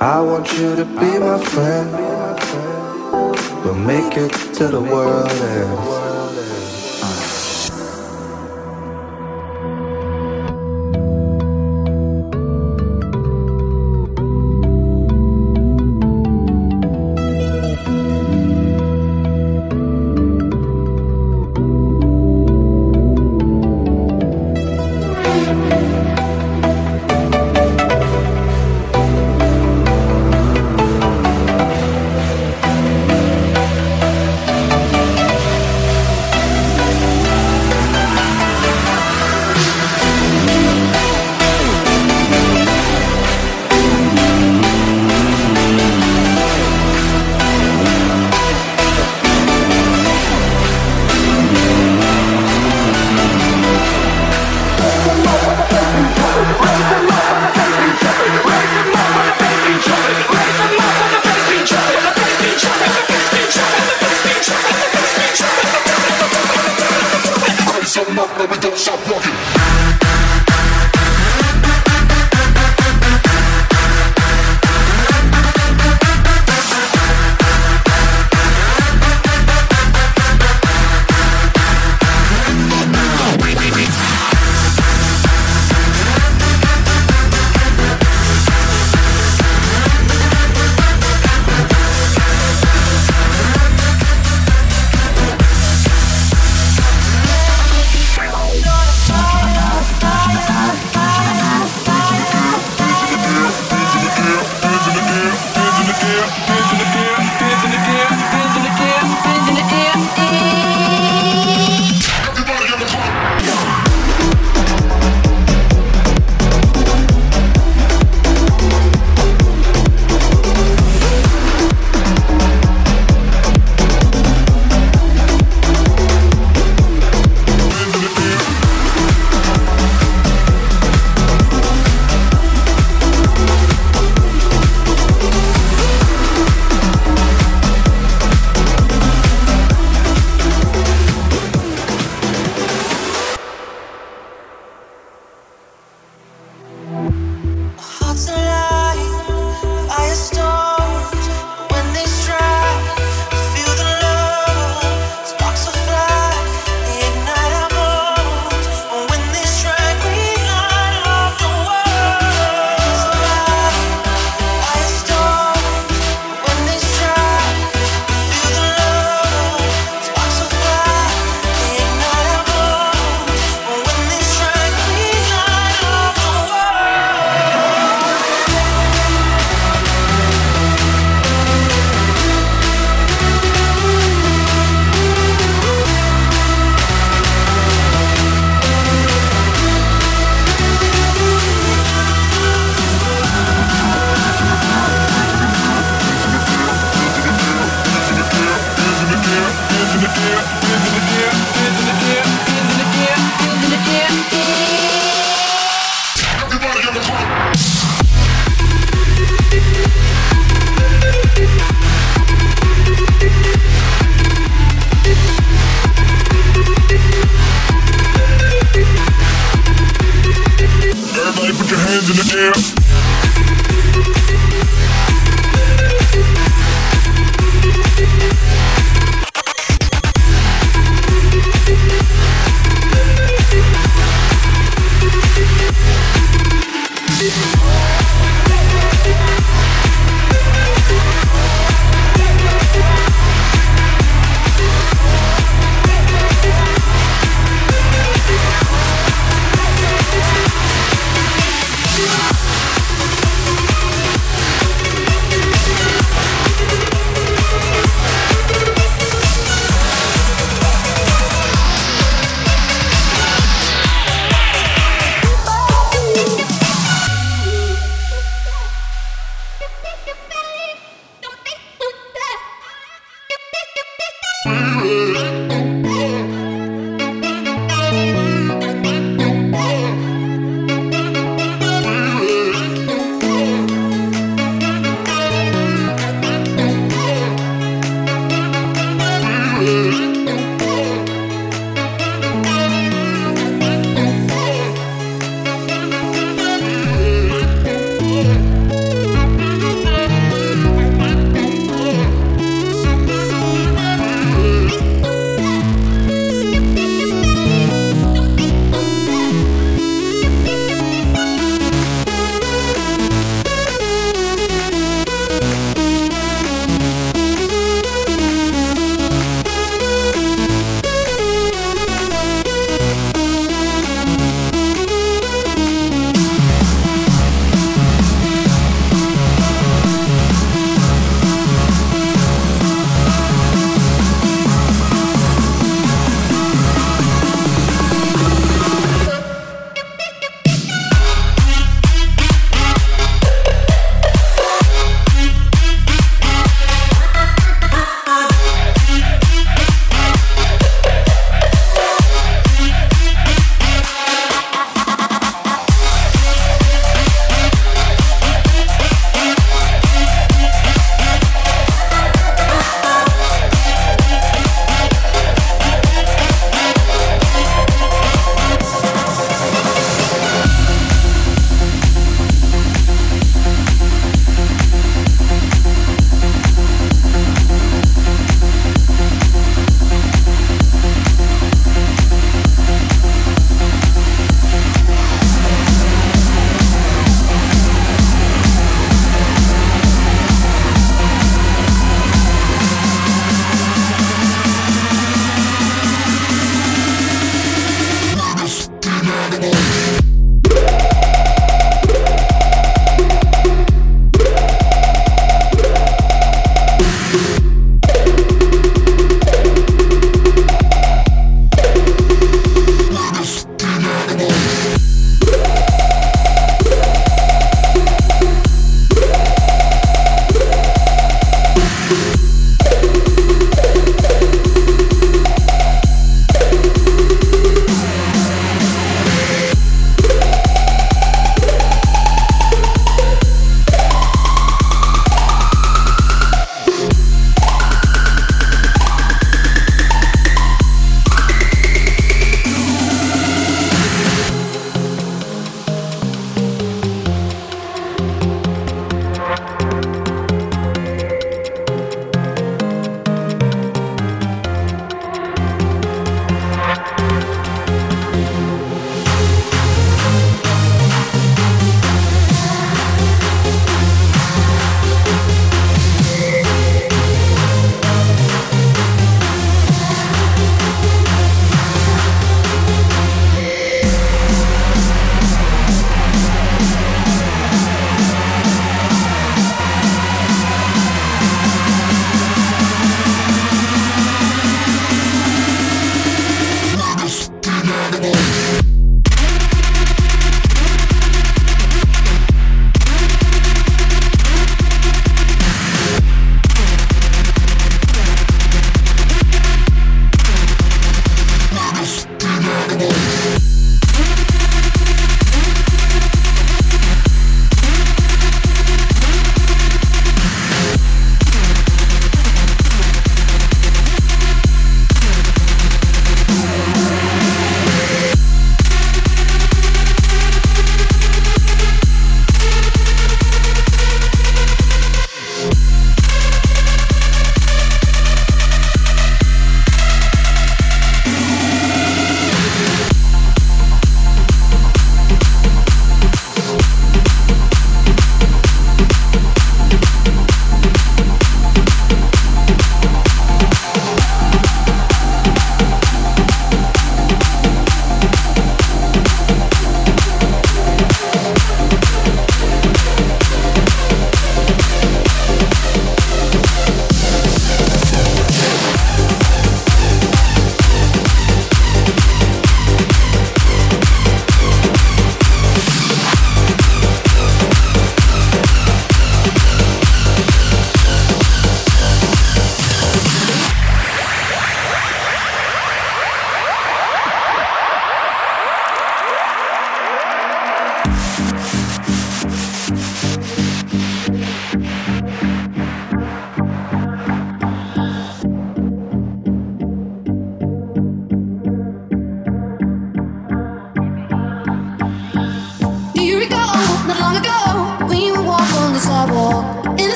I want you to be my friend. We'll make it to the world end.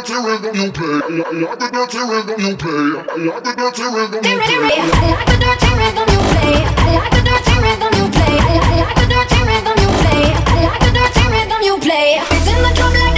dirty rhythm you play. I like the dirty rhythm you play. I like the dirty rhythm you play. I like the dirty rhythm you play. I like the dirty rhythm you play. I like the dirty rhythm you play. I like the dirty rhythm you play. It's in the drum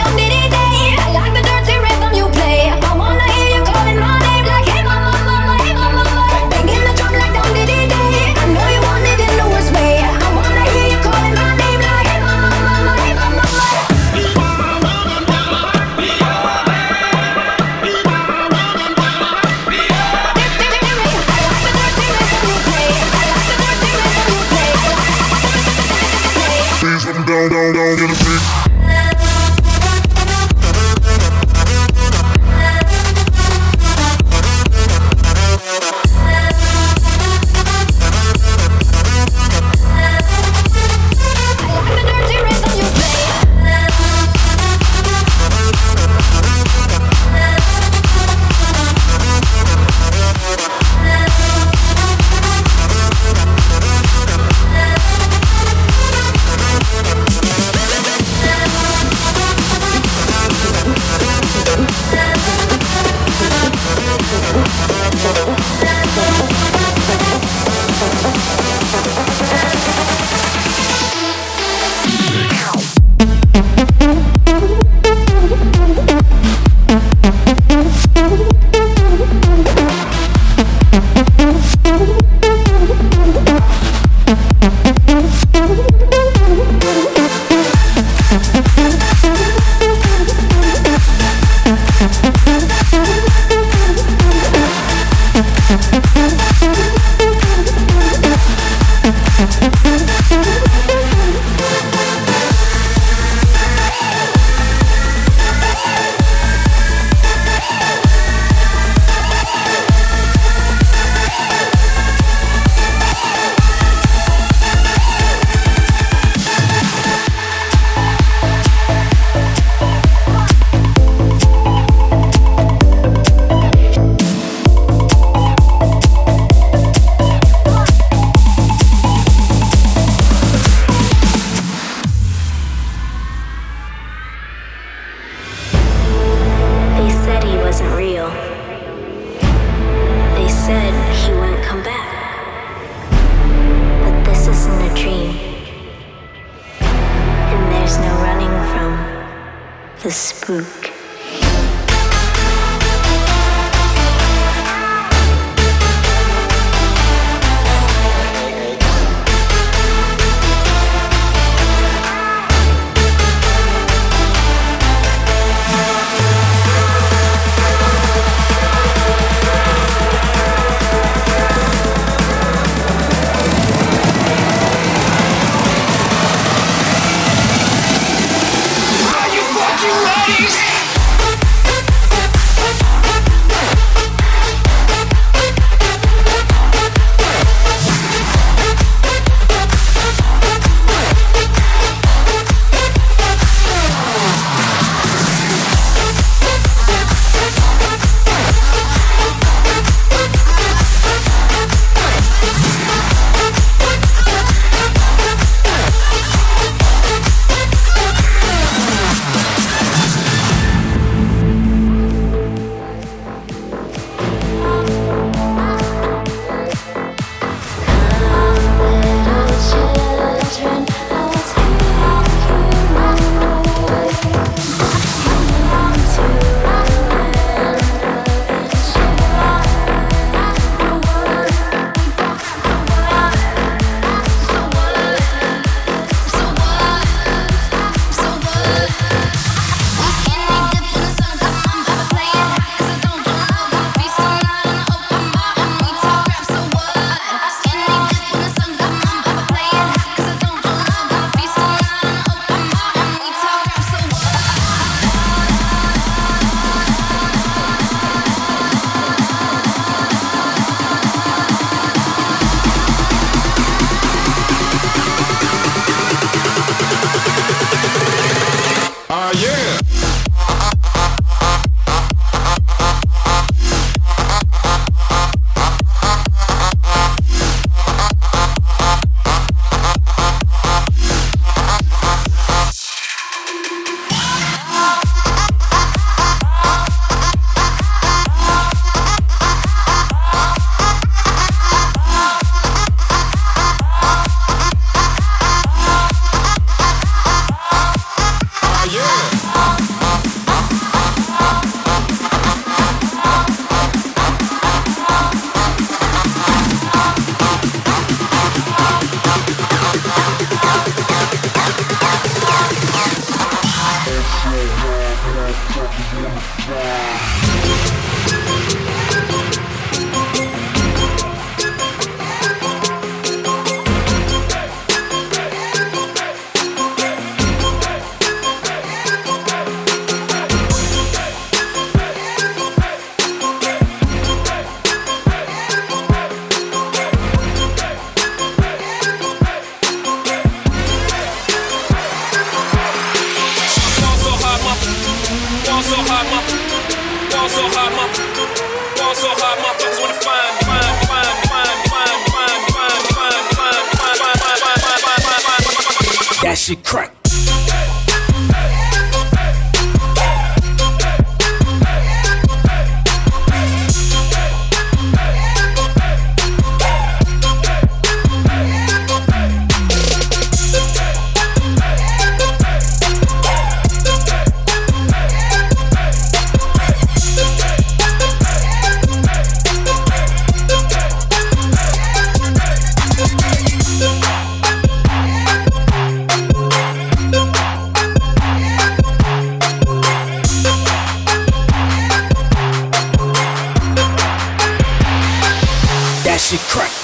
Motherfuckers wanna fly. shit crack. that shit crack.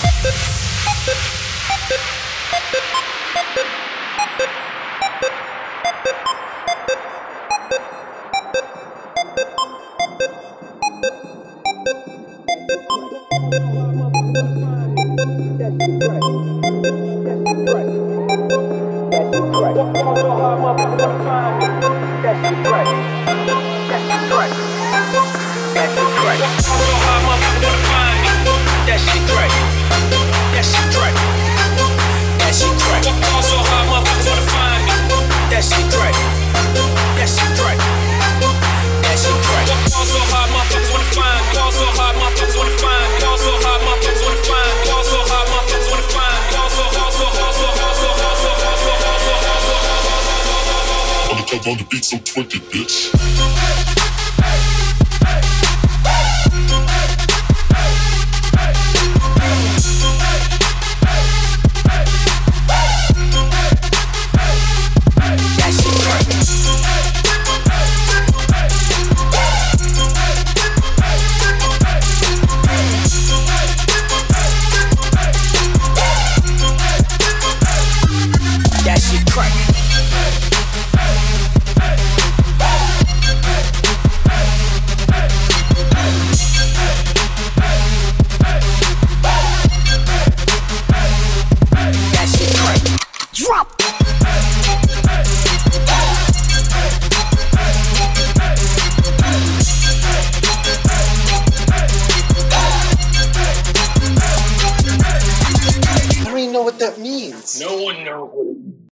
That shit crack. That shit crack. That shit crack. On the beat, so twerk it, bitch.